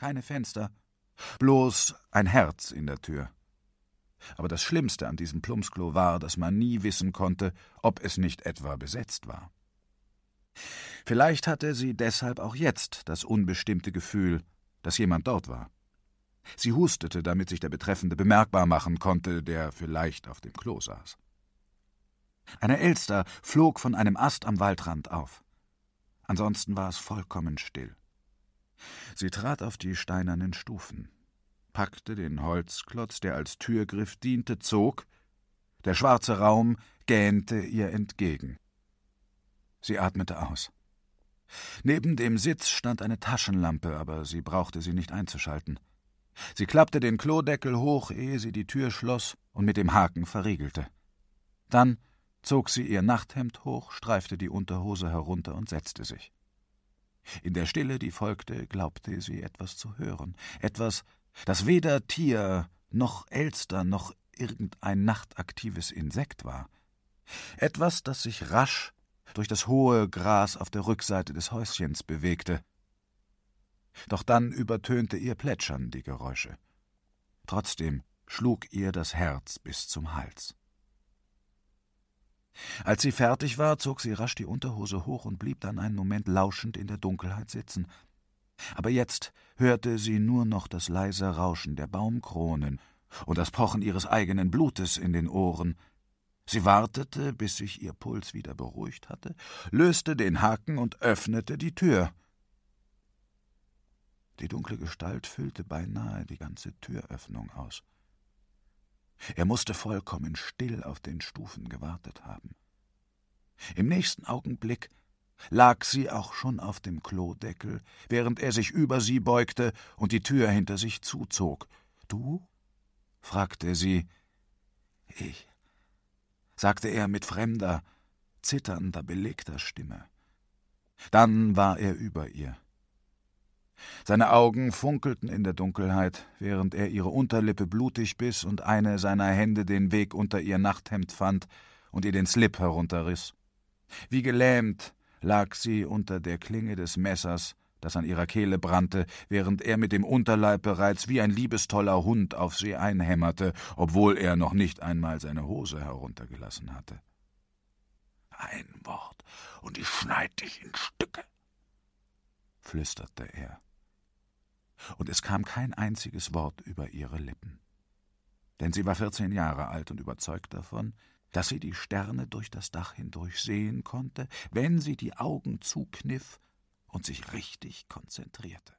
keine Fenster, bloß ein Herz in der Tür. Aber das Schlimmste an diesem Plumpsklo war, dass man nie wissen konnte, ob es nicht etwa besetzt war. Vielleicht hatte sie deshalb auch jetzt das unbestimmte Gefühl, dass jemand dort war. Sie hustete, damit sich der Betreffende bemerkbar machen konnte, der vielleicht auf dem Klo saß. Eine Elster flog von einem Ast am Waldrand auf. Ansonsten war es vollkommen still. Sie trat auf die steinernen Stufen, packte den Holzklotz, der als Türgriff diente, zog, der schwarze Raum gähnte ihr entgegen. Sie atmete aus. Neben dem Sitz stand eine Taschenlampe, aber sie brauchte sie nicht einzuschalten. Sie klappte den Klodeckel hoch, ehe sie die Tür schloss und mit dem Haken verriegelte. Dann zog sie ihr Nachthemd hoch, streifte die Unterhose herunter und setzte sich. In der Stille, die folgte, glaubte sie etwas zu hören, etwas, das weder Tier noch Elster noch irgendein nachtaktives Insekt war, etwas, das sich rasch durch das hohe Gras auf der Rückseite des Häuschens bewegte. Doch dann übertönte ihr Plätschern die Geräusche. Trotzdem schlug ihr das Herz bis zum Hals. Als sie fertig war, zog sie rasch die Unterhose hoch und blieb dann einen Moment lauschend in der Dunkelheit sitzen. Aber jetzt hörte sie nur noch das leise Rauschen der Baumkronen und das Pochen ihres eigenen Blutes in den Ohren. Sie wartete, bis sich ihr Puls wieder beruhigt hatte, löste den Haken und öffnete die Tür. Die dunkle Gestalt füllte beinahe die ganze Türöffnung aus. Er musste vollkommen still auf den Stufen gewartet haben. Im nächsten Augenblick lag sie auch schon auf dem Klodeckel, während er sich über sie beugte und die Tür hinter sich zuzog. Du? fragte sie. Ich, sagte er mit fremder, zitternder, belegter Stimme. Dann war er über ihr. Seine Augen funkelten in der Dunkelheit, während er ihre Unterlippe blutig biss und eine seiner Hände den Weg unter ihr Nachthemd fand und ihr den Slip herunterriss. Wie gelähmt lag sie unter der Klinge des Messers, das an ihrer Kehle brannte, während er mit dem Unterleib bereits wie ein liebestoller Hund auf sie einhämmerte, obwohl er noch nicht einmal seine Hose heruntergelassen hatte. Ein Wort, und ich schneid dich in Stücke, flüsterte er und es kam kein einziges Wort über ihre Lippen. Denn sie war vierzehn Jahre alt und überzeugt davon, dass sie die Sterne durch das Dach hindurch sehen konnte, wenn sie die Augen zukniff und sich richtig konzentrierte.